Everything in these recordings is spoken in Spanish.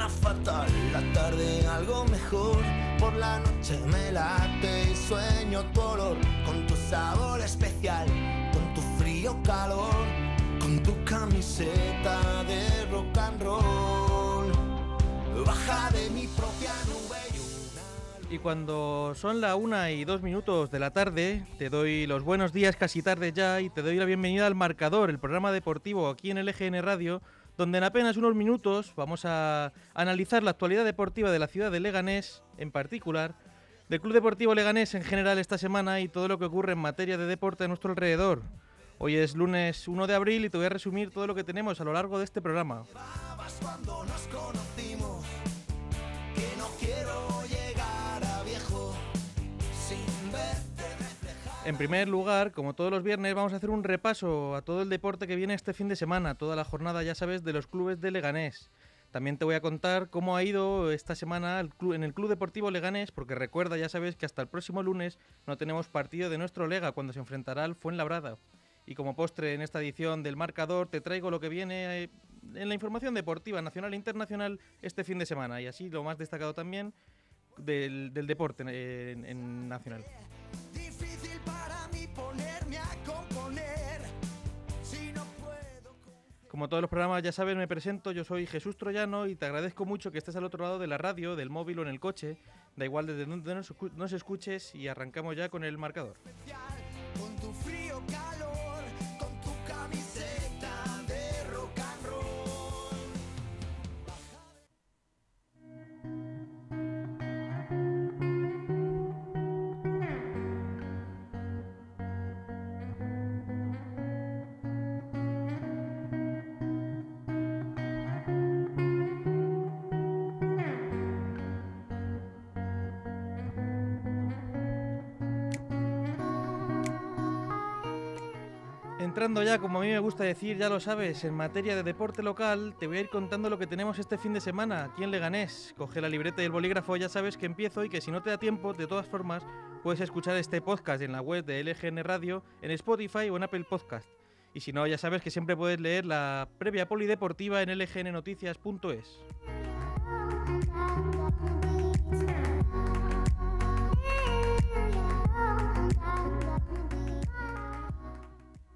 Mañana fatal, la tarde algo mejor. Por la noche me late y sueño tu olor con tu sabor especial, con tu frío calor, con tu camiseta de rock and roll. Baja de mi propia nube y una Y cuando son la una y dos minutos de la tarde, te doy los buenos días casi tarde ya y te doy la bienvenida al Marcador, el programa deportivo aquí en LGN Radio, donde en apenas unos minutos vamos a analizar la actualidad deportiva de la ciudad de Leganés en particular, del Club Deportivo Leganés en general esta semana y todo lo que ocurre en materia de deporte a nuestro alrededor. Hoy es lunes 1 de abril y te voy a resumir todo lo que tenemos a lo largo de este programa. En primer lugar, como todos los viernes, vamos a hacer un repaso a todo el deporte que viene este fin de semana, toda la jornada, ya sabes, de los clubes de Leganés. También te voy a contar cómo ha ido esta semana en el Club Deportivo Leganés, porque recuerda, ya sabes, que hasta el próximo lunes no tenemos partido de nuestro Lega cuando se enfrentará al Fuenlabrada. Y como postre en esta edición del marcador, te traigo lo que viene eh, en la información deportiva nacional e internacional este fin de semana. Y así lo más destacado también del, deporte eh, nacional. Como todos los programas ya sabes, me presento, yo soy Jesús Troyano y te agradezco mucho que estés al otro lado de la radio, del móvil o en el coche, da igual desde donde nos, escu- nos escuches y arrancamos ya con el marcador. Como a mí me gusta decir, ya lo sabes, en materia de deporte local, te voy a ir contando lo que tenemos este fin de semana aquí en Leganés. Coge la libreta y el bolígrafo, ya sabes que empiezo y que si no te da tiempo, de todas formas, puedes escuchar este podcast en la web de LGN Radio, en Spotify o en Apple Podcast. Y si no, ya sabes que siempre puedes leer la previa polideportiva en lgnnoticias.es.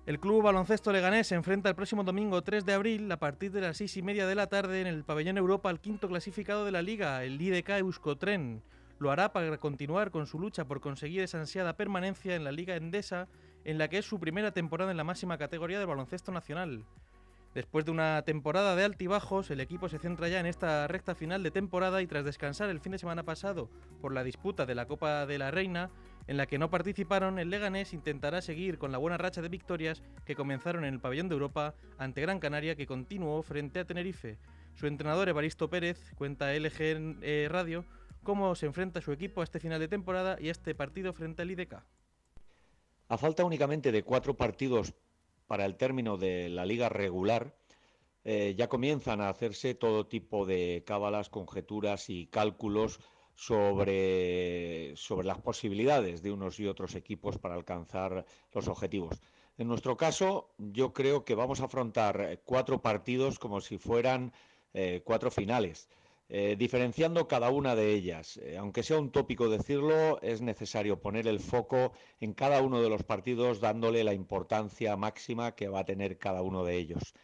El Club Baloncesto Leganés se enfrenta el próximo domingo 3 de abril a partir de las 6 y media de la tarde en el Pabellón Europa al quinto clasificado de la liga, el IDK Euskotren. Lo hará para continuar con su lucha por conseguir esa ansiada permanencia en la Liga Endesa, en la que es su primera temporada en la máxima categoría del baloncesto nacional. Después de una temporada de altibajos, el equipo se centra ya en esta recta final de temporada y tras descansar el fin de semana pasado por la disputa de la Copa de la Reina, en la que no participaron, el Leganés intentará seguir con la buena racha de victorias que comenzaron en el Pabellón de Europa ante Gran Canaria que continuó frente a Tenerife. Su entrenador Evaristo Pérez cuenta LG eh, Radio cómo se enfrenta su equipo a este final de temporada y a este partido frente al IDK. A falta únicamente de cuatro partidos para el término de la liga regular, eh, ya comienzan a hacerse todo tipo de cábalas, conjeturas y cálculos sobre, sobre las posibilidades de unos y otros equipos para alcanzar los objetivos. En nuestro caso, yo creo que vamos a afrontar eh, cuatro partidos como si fueran eh, cuatro finales. Eh, diferenciando cada una de ellas. Aunque sea un tópico decirlo, es necesario poner el foco en cada uno de los partidos dándole la importancia máxima que va a tener cada uno de ellos.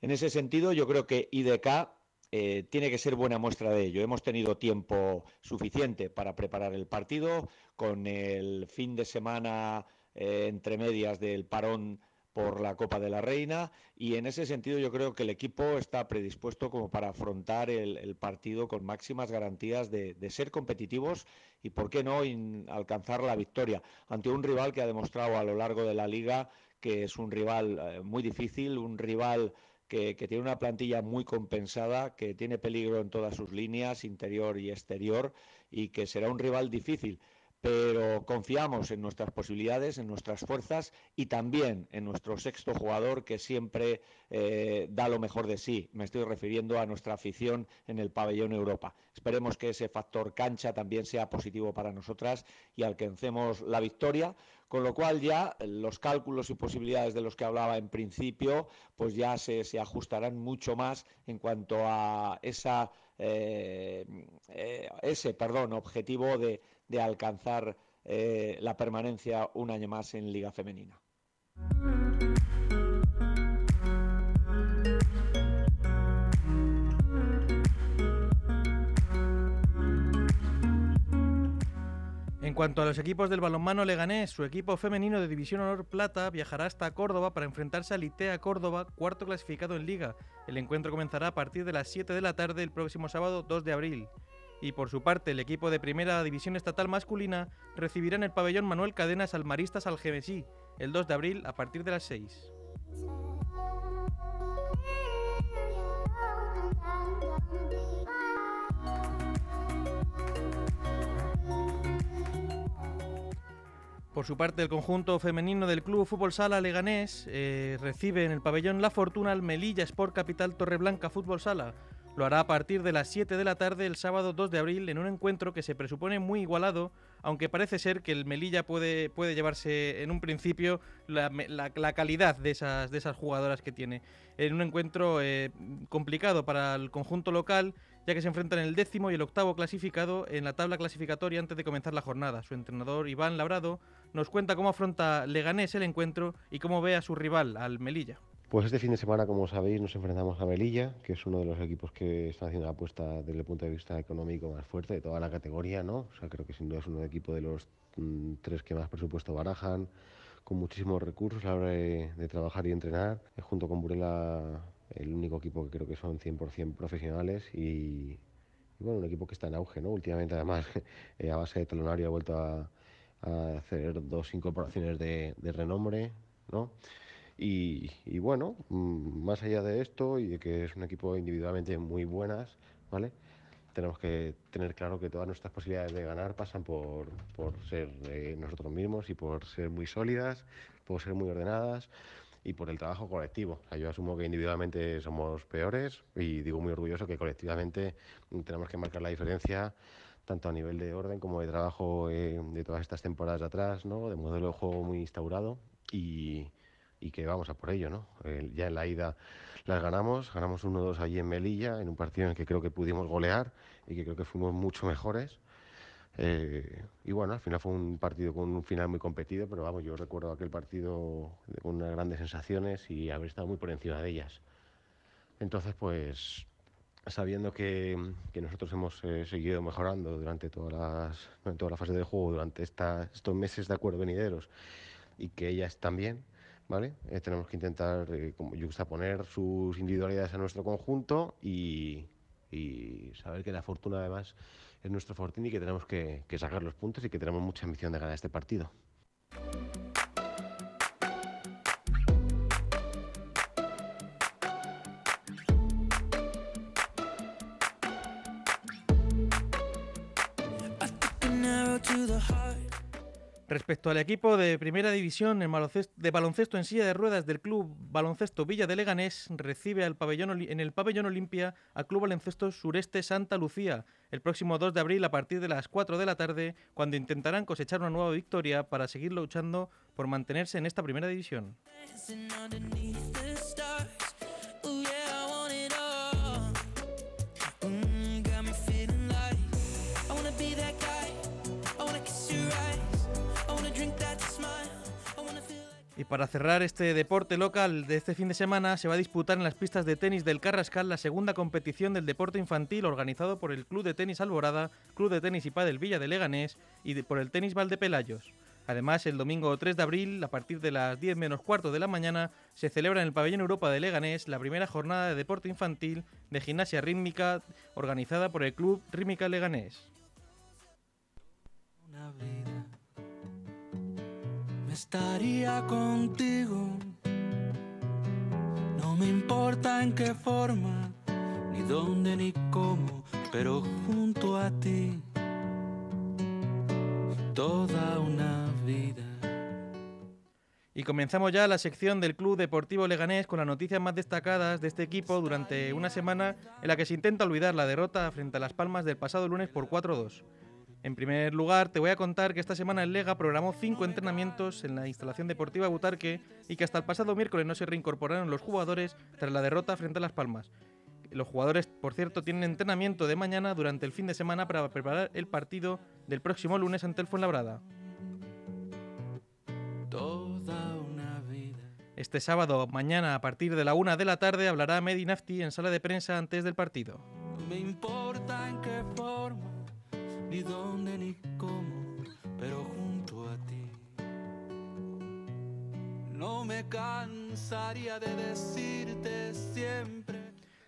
En ese sentido, yo creo que IDK eh, tiene que ser buena muestra de ello. Hemos tenido tiempo suficiente para preparar el partido. Con el fin de semana eh, entre medias del parón por la Copa de la Reina. Y en ese sentido yo creo que el equipo está predispuesto como para afrontar el, partido con máximas garantías de, ser competitivos y, por qué no, alcanzar la victoria ante un rival que ha demostrado a lo largo de la liga que es un rival eh, muy difícil, un rival que, tiene una plantilla muy compensada, que tiene peligro en todas sus líneas, interior y exterior, y que será un rival difícil pero confiamos en nuestras posibilidades, en nuestras fuerzas y también en nuestro sexto jugador que siempre eh, da lo mejor de sí. Me estoy refiriendo a nuestra afición en el pabellón Europa. Esperemos que ese factor cancha también sea positivo para nosotras y alcancemos la victoria, con lo cual ya los cálculos y posibilidades de los que hablaba en principio, pues ya se, ajustarán mucho más en cuanto a esa, eh, eh, ese perdón, objetivo de de alcanzar eh, la permanencia un año más en Liga Femenina. En cuanto a los equipos del balonmano leganés, su equipo femenino de División Honor Plata viajará hasta Córdoba para enfrentarse al ITEA Córdoba, cuarto clasificado en Liga. El encuentro comenzará a partir de las 7 de la tarde el próximo sábado 2 de abril y por su parte el equipo de Primera División Estatal masculina recibirá en el pabellón Manuel Cadenas al Maristas Algemesí el 2 de abril a partir de las 6. Por su parte, el conjunto femenino del Club Fútbol Sala Leganés eh, recibe en el pabellón La Fortuna al Melilla Sport Capital Torreblanca Fútbol Sala, lo hará a partir de las 7 de la tarde el sábado 2 de abril en un encuentro que se presupone muy igualado, aunque parece ser que el Melilla puede, puede llevarse en un principio la, calidad de esas, de esas jugadoras que tiene. En un encuentro eh, complicado para el conjunto local, ya que se enfrentan el décimo y el octavo clasificado en la tabla clasificatoria antes de comenzar la jornada. Su entrenador Iván Labrado nos cuenta cómo afronta Leganés el encuentro y cómo ve a su rival, al Melilla. Pues este fin de semana, como sabéis, nos enfrentamos a Melilla, que es uno de los equipos que está haciendo la apuesta desde el punto de vista económico más fuerte de toda la categoría, ¿no? O sea, creo que sin duda es uno equipo de los mm, tres que más presupuesto barajan, con muchísimos recursos a la hora de, trabajar y entrenar, eh, junto con Burela, el único equipo que creo que son 100% profesionales y, bueno, un equipo que está en auge, ¿no? Últimamente, además, eh, a base de talonario ha vuelto a, hacer dos incorporaciones de, de renombre, ¿no? Y, bueno, mm, más allá de esto y de que es un equipo individualmente muy buenas, ¿vale? Tenemos que tener claro que todas nuestras posibilidades de ganar pasan por, por ser nosotros mismos y por ser muy sólidas, por ser muy ordenadas y por el trabajo colectivo. yo asumo que individualmente somos peores y digo muy orgulloso que colectivamente tenemos que marcar la diferencia tanto a nivel de orden como de trabajo eh, de todas estas temporadas de atrás, ¿no? de modelo de juego muy instaurado y, y que vamos a por ello, ¿no? ya en la ida las ganamos, ganamos 1-2 allí en Melilla, en un partido en el que creo que pudimos golear y que creo que fuimos mucho mejores. Eh, y bueno, al final fue un partido con un final muy competido, pero vamos, yo recuerdo aquel partido con unas grandes sensaciones y haber estado muy por encima de ellas. Entonces, pues sabiendo que, que nosotros hemos eh, seguido mejorando durante todas las, toda la fase de juego, durante estos meses de acuerdo venideros, y que ellas también, ¿vale? Eh, tenemos que intentar eh, como poner sus individualidades a nuestro conjunto y, saber que la fortuna además es nuestro fortín y que tenemos que, que sacar los puntos y que tenemos mucha ambición de ganar este partido. Respecto al equipo de primera división de baloncesto en silla de ruedas del club Baloncesto Villa de Leganés, recibe al pabellón, en el pabellón Olimpia al Club Baloncesto Sureste Santa Lucía el próximo 2 de abril a partir de las 4 de la tarde, cuando intentarán cosechar una nueva victoria para seguir luchando por mantenerse en esta primera división. Y para cerrar este deporte local de este fin de semana, se va a disputar en las pistas de tenis del Carrascal la segunda competición del deporte infantil organizado por el Club de Tenis Alborada, Club de Tenis y Padel Villa de Leganés y por el Tenis Valdepelayos. Además, el domingo 3 de abril, a partir de las 10 menos cuarto de la mañana, se celebra en el Pabellón Europa de Leganés la primera jornada de deporte infantil de gimnasia rítmica organizada por el Club Rítmica Leganés. Estaría contigo. No me importa en qué forma, ni dónde ni cómo, pero junto a ti toda una vida. Y comenzamos ya la sección del Club Deportivo Leganés con las noticias más destacadas de este equipo durante una semana en la que se intenta olvidar la derrota frente a Las Palmas del pasado lunes por 4-2. En primer lugar, te voy a contar que esta semana el Lega programó cinco entrenamientos en la instalación deportiva Butarque y que hasta el pasado miércoles no se reincorporaron los jugadores tras la derrota frente a Las Palmas. Los jugadores, por cierto, tienen entrenamiento de mañana durante el fin de semana para preparar el partido del próximo lunes ante el Fuenlabrada. Este sábado, mañana, a partir de la una de la tarde, hablará Medi Nafti en sala de prensa antes del partido. Me importa en qué forma, ni dónde ni cómo, pero junto a ti. No me cansaría de decirte siempre.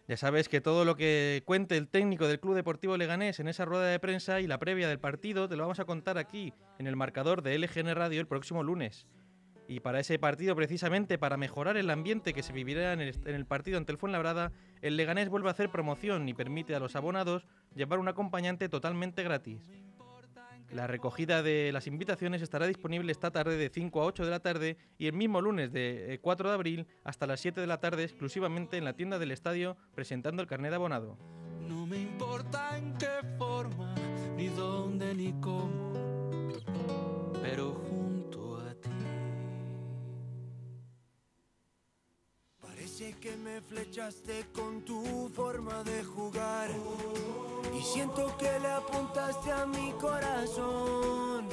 Ya sabes que todo lo que cuente el técnico del Club Deportivo Leganés en esa rueda de prensa y la previa del partido te lo vamos a contar aquí, en el marcador de LGN Radio el próximo lunes. Y para ese partido, precisamente para mejorar el ambiente que se vivirá en el, partido ante el Fuenlabrada, el Leganés vuelve a hacer promoción y permite a los abonados llevar un acompañante totalmente gratis. La recogida de las invitaciones estará disponible esta tarde de 5 a 8 de la tarde y el mismo lunes de eh, 4 de abril hasta las 7 de la tarde exclusivamente en la tienda del estadio presentando el carnet de abonado. No me importa en qué forma, ni dónde ni cómo, pero Que me flechaste con tu forma de jugar. Y siento que le apuntaste a mi corazón.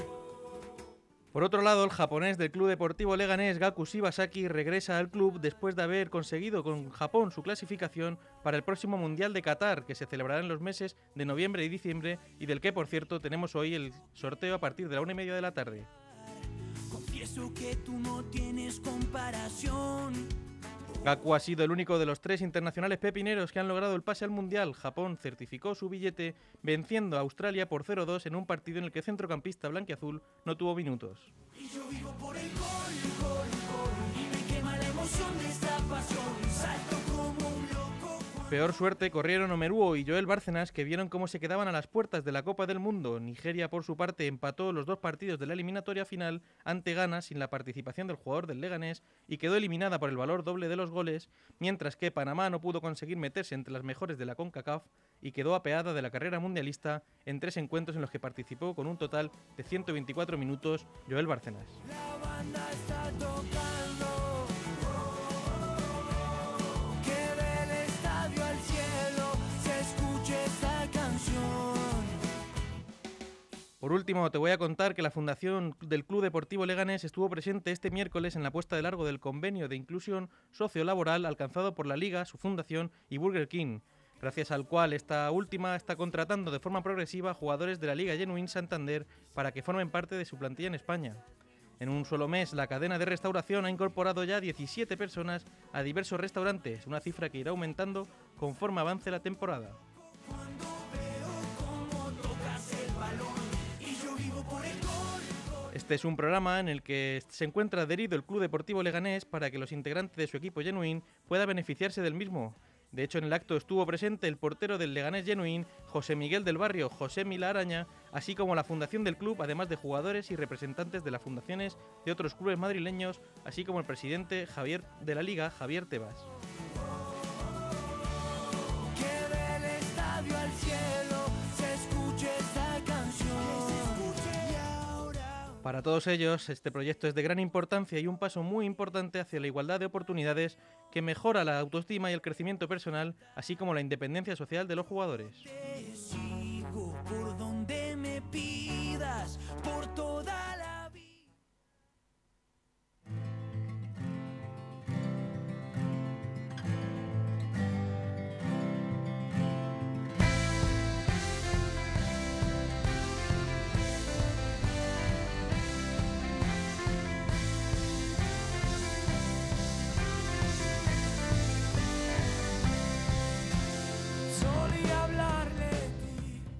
Por otro lado, el japonés del Club Deportivo Leganés, Gaku Shibasaki, regresa al club después de haber conseguido con Japón su clasificación para el próximo Mundial de Qatar, que se celebrará en los meses de noviembre y diciembre, y del que, por cierto, tenemos hoy el sorteo a partir de la una y media de la tarde. Confieso que tú no tienes comparación. Gaku ha sido el único de los tres internacionales pepineros que han logrado el pase al Mundial. Japón certificó su billete venciendo a Australia por 0-2 en un partido en el que centrocampista blanquiazul no tuvo minutos. Y yo vivo por el gol, gol, gol. Y me quema la emoción de esta pasión. Peor suerte corrieron Omeruo y Joel Bárcenas, que vieron cómo se quedaban a las puertas de la Copa del Mundo. Nigeria, por su parte, empató los dos partidos de la eliminatoria final ante Ghana sin la participación del jugador del Leganés y quedó eliminada por el valor doble de los goles, mientras que Panamá no pudo conseguir meterse entre las mejores de la CONCACAF y quedó apeada de la carrera mundialista en tres encuentros en los que participó con un total de 124 minutos Joel Bárcenas. La banda está tocando. Por último, te voy a contar que la Fundación del Club Deportivo Leganés estuvo presente este miércoles en la puesta de largo del convenio de inclusión sociolaboral alcanzado por la Liga, su fundación y Burger King, gracias al cual esta última está contratando de forma progresiva jugadores de la Liga Genuine Santander para que formen parte de su plantilla en España. En un solo mes, la cadena de restauración ha incorporado ya 17 personas a diversos restaurantes, una cifra que irá aumentando conforme avance la temporada. Este es un programa en el que se encuentra adherido el Club Deportivo Leganés para que los integrantes de su equipo Genuine puedan beneficiarse del mismo. De hecho, en el acto estuvo presente el portero del Leganés Genuine, José Miguel del Barrio, José Mila Araña, así como la fundación del club, además de jugadores y representantes de las fundaciones de otros clubes madrileños, así como el presidente Javier de la Liga, Javier Tebas. Para todos ellos, este proyecto es de gran importancia y un paso muy importante hacia la igualdad de oportunidades que mejora la autoestima y el crecimiento personal, así como la independencia social de los jugadores.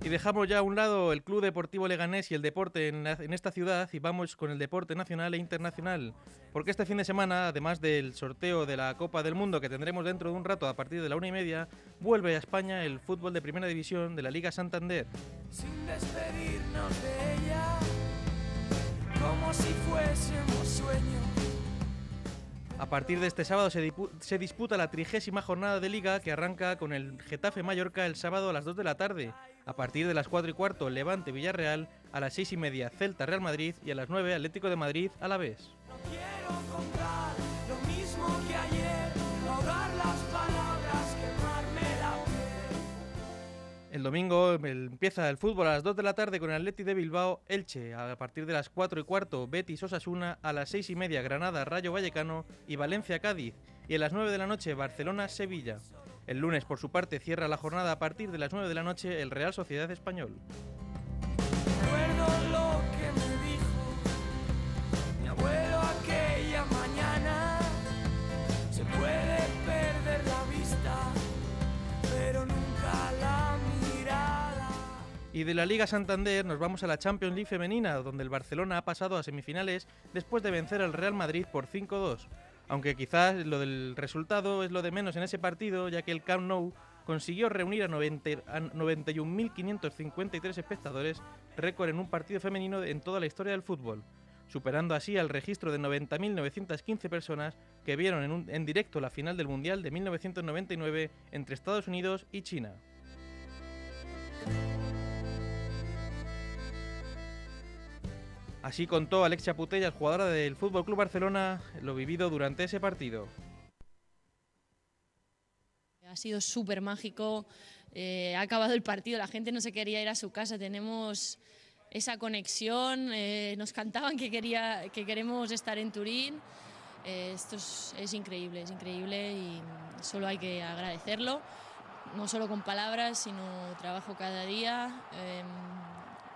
Y dejamos ya a un lado el Club Deportivo Leganés y el deporte en, en, esta ciudad y vamos con el deporte nacional e internacional. Porque este fin de semana, además del sorteo de la Copa del Mundo que tendremos dentro de un rato a partir de la una y media, vuelve a España el fútbol de primera división de la Liga Santander. Sin despedirnos de ella, como si fuésemos sueños. A partir de este sábado se, se, disputa la trigésima jornada de liga que arranca con el Getafe Mallorca el sábado a las 2 de la tarde. A partir de las 4 y cuarto Levante Villarreal, a las 6 y media Celta Real Madrid y a las 9 Atlético de Madrid a la vez. No quiero contar lo mismo que ayer, ahogar las palabras, quemarme la piel. El domingo empieza el fútbol a las 2 de la tarde con el Atleti de Bilbao Elche. A partir de las 4 y cuarto Betis Osasuna. A las 6 y media Granada Rayo Vallecano y Valencia Cádiz. Y a las 9 de la noche Barcelona Sevilla. El lunes, por su parte, cierra la jornada a partir de las 9 de la noche el Real Sociedad Español. Y de la Liga Santander nos vamos a la Champions League femenina, donde el Barcelona ha pasado a semifinales después de vencer al Real Madrid por 5-2. Aunque quizás lo del resultado es lo de menos en ese partido, ya que el Camp Nou consiguió reunir a, 90 a 91.553 espectadores, récord en un partido femenino en toda la historia del fútbol, superando así al registro de 90.915 personas que vieron en, en directo la final del Mundial de 1999 entre Estados Unidos y China. Así contó Alexia Putellas, jugadora del Fútbol Club Barcelona, lo vivido durante ese partido. Ha sido súper mágico, eh, ha acabado el partido, la gente no se quería ir a su casa, tenemos esa conexión, eh, nos cantaban que, quería, que queremos estar en Turín, eh, esto es, es, increíble, es increíble y solo hay que agradecerlo, no solo con palabras, sino trabajo cada día,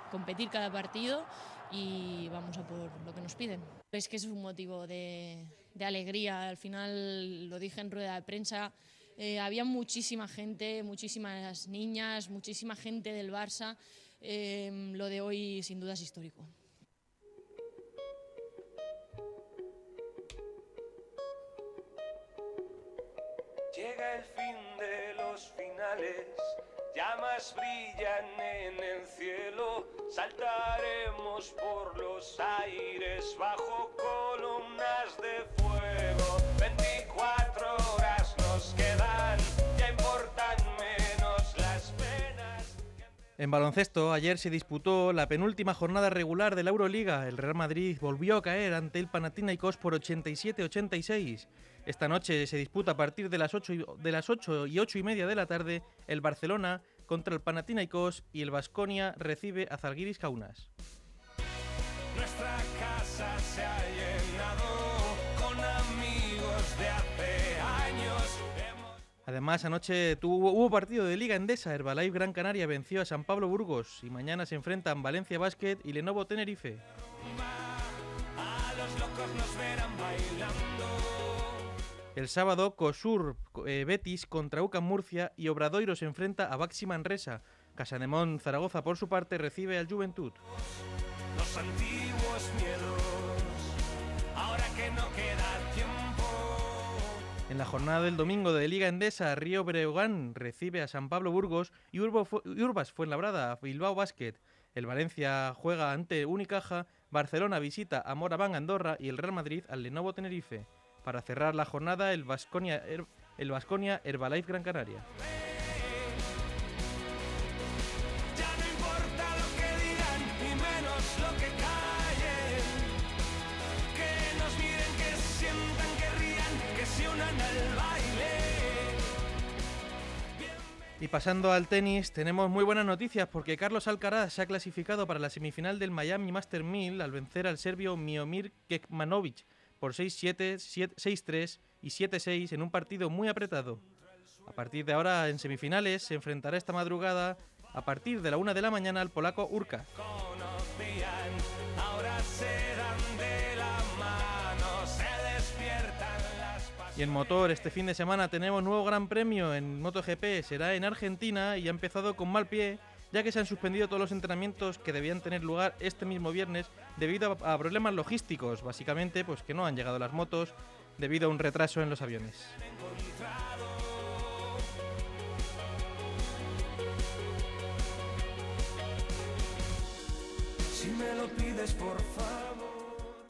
competir cada partido y vamos a por lo que nos piden. Es que es un motivo de, alegría, al final lo dije en rueda de prensa, eh, había muchísima gente, muchísimas niñas, muchísima gente del Barça, eh, lo de hoy sin duda es histórico. Llega el fin de los finales, llamas brillan en el cielo, saltaremos por los aires bajo columnas de fuego. 24 horas nos quedan, ya importan menos las penas. En baloncesto, ayer se disputó la penúltima jornada regular de la Euroliga. El Real Madrid volvió a caer ante el Panathinaikos por 87-86. Esta noche se disputa a partir de las 8 y, de las 8 y 8 y media de la tarde el Barcelona contra el Panathinaikos y el Vasconia recibe a Zalgiris Kaunas. Nuestra casa se ha llenado con amigos de hace años. Además, anoche tuvo, hubo partido de Liga Endesa. Herbalife Gran Canaria venció a San Pablo Burgos y mañana se enfrentan Valencia Basket y Lenovo Tenerife. A los locos nos verán bailando. El sábado, Cosur eh, Betis contra UCAM Murcia y Obradoiro se enfrenta a Baxi Manresa. Casanemón Zaragoza, por su parte, recibe al Juventud. Los antiguos miedos, ahora que no queda tiempo. En la jornada del domingo de Liga Endesa, Río Breogán recibe a San Pablo Burgos y, Urbo Fu y Urbas Fuenlabrada a Bilbao Basket. El Valencia juega ante Unicaja, Barcelona visita a Moraván Andorra y el Real Madrid al Lenovo Tenerife. Para cerrar la jornada, el Vasconia el Vasconia Herbalife Gran Canaria. Y pasando al tenis, tenemos muy buenas noticias porque Carlos Alcaraz se ha clasificado para la semifinal del Miami Master 1000 al vencer al serbio Miomir Kekmanovic por 6-7, 6-3 y 7-6 en un partido muy apretado. A partir de ahora, en semifinales, se enfrentará esta madrugada a partir de la una de la mañana al polaco Urka. Y en motor, este fin de semana tenemos nuevo gran premio en MotoGP. Será en Argentina y ha empezado con mal pie ya que se han suspendido todos los entrenamientos que debían tener lugar este mismo viernes debido a, problemas logísticos, básicamente pues que no han llegado las motos debido a un retraso en los aviones.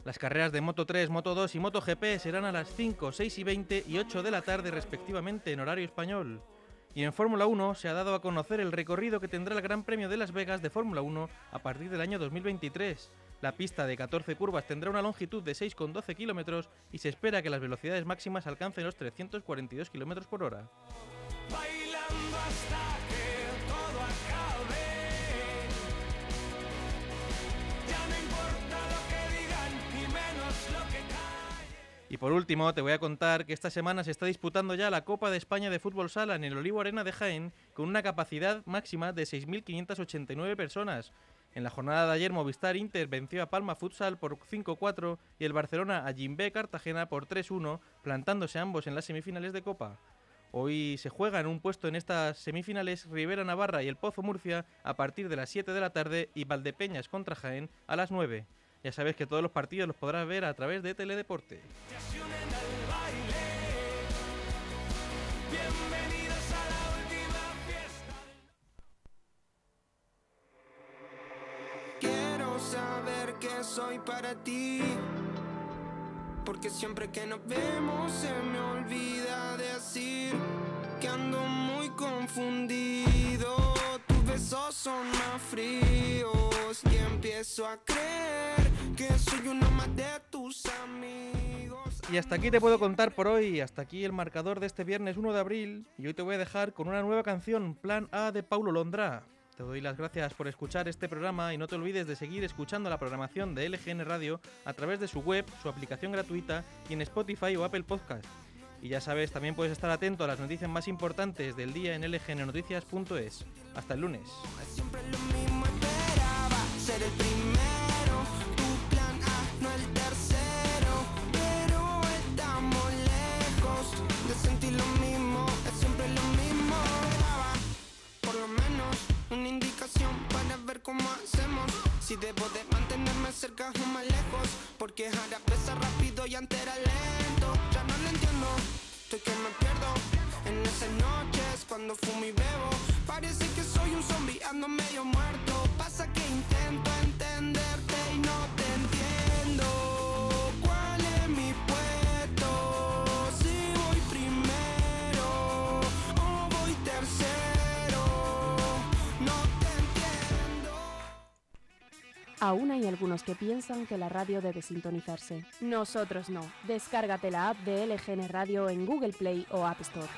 Las carreras de Moto 3, Moto 2 y Moto GP serán a las 5, 6 y 20 y 8 de la tarde respectivamente en horario español. Y en Fórmula 1 se ha dado a conocer el recorrido que tendrá el Gran Premio de Las Vegas de Fórmula 1 a partir del año 2023. La pista de 14 curvas tendrá una longitud de 6,12 kilómetros y se espera que las velocidades máximas alcancen los 342 kilómetros por hora. Y por último, te voy a contar que esta semana se está disputando ya la Copa de España de Fútbol Sala en el Olivo Arena de Jaén con una capacidad máxima de 6.589 personas. En la jornada de ayer Movistar Inter venció a Palma Futsal por 5-4 y el Barcelona a Jimbe Cartagena por 3-1, plantándose ambos en las semifinales de Copa. Hoy se juegan un puesto en estas semifinales Rivera Navarra y el Pozo Murcia a partir de las 7 de la tarde y Valdepeñas contra Jaén a las 9. Ya sabes que todos los partidos los podrás ver a través de Teledeporte. Saber que soy para ti. Porque siempre que nos vemos se me olvida decir que ando muy confundido. Tus besos son más fríos y empiezo a creer que soy uno más de tus amigos. Y hasta aquí te puedo contar por hoy, hasta aquí el marcador de este viernes 1 de abril, y hoy te voy a dejar con una nueva canción, Plan A de Paulo Londra. Te doy las gracias por escuchar este programa y no te olvides de seguir escuchando la programación de LGN Radio a través de su web, su aplicación gratuita y en Spotify o Apple Podcast. Y ya sabes, también puedes estar atento a las noticias más importantes del día en lgnnoticias.es. Hasta el lunes. Siempre lo Aún hay algunos que piensan que la radio debe sintonizarse. Nosotros no. Descárgate la app de LGN Radio en Google Play o App Store.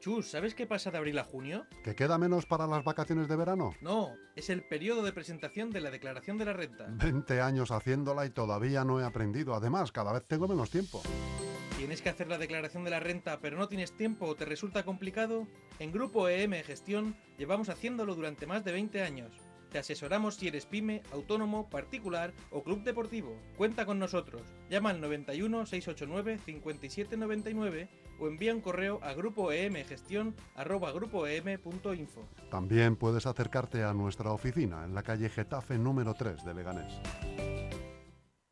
Chus, ¿sabes qué pasa de abril a junio? ¿Que queda menos para las vacaciones de verano? No, es el periodo de presentación de la declaración de la renta. 20 años haciéndola y todavía no he aprendido. Además, cada vez tengo menos tiempo. ¿Tienes que hacer la declaración de la renta pero no tienes tiempo o te resulta complicado? En Grupo EM Gestión llevamos haciéndolo durante más de 20 años. Te asesoramos si eres pyme, autónomo, particular o club deportivo. Cuenta con nosotros. Llama al 91 689 5799 o envía un correo a grupoemgestión@grupoem.info. También puedes acercarte a nuestra oficina en la calle Getafe número 3 de Leganés.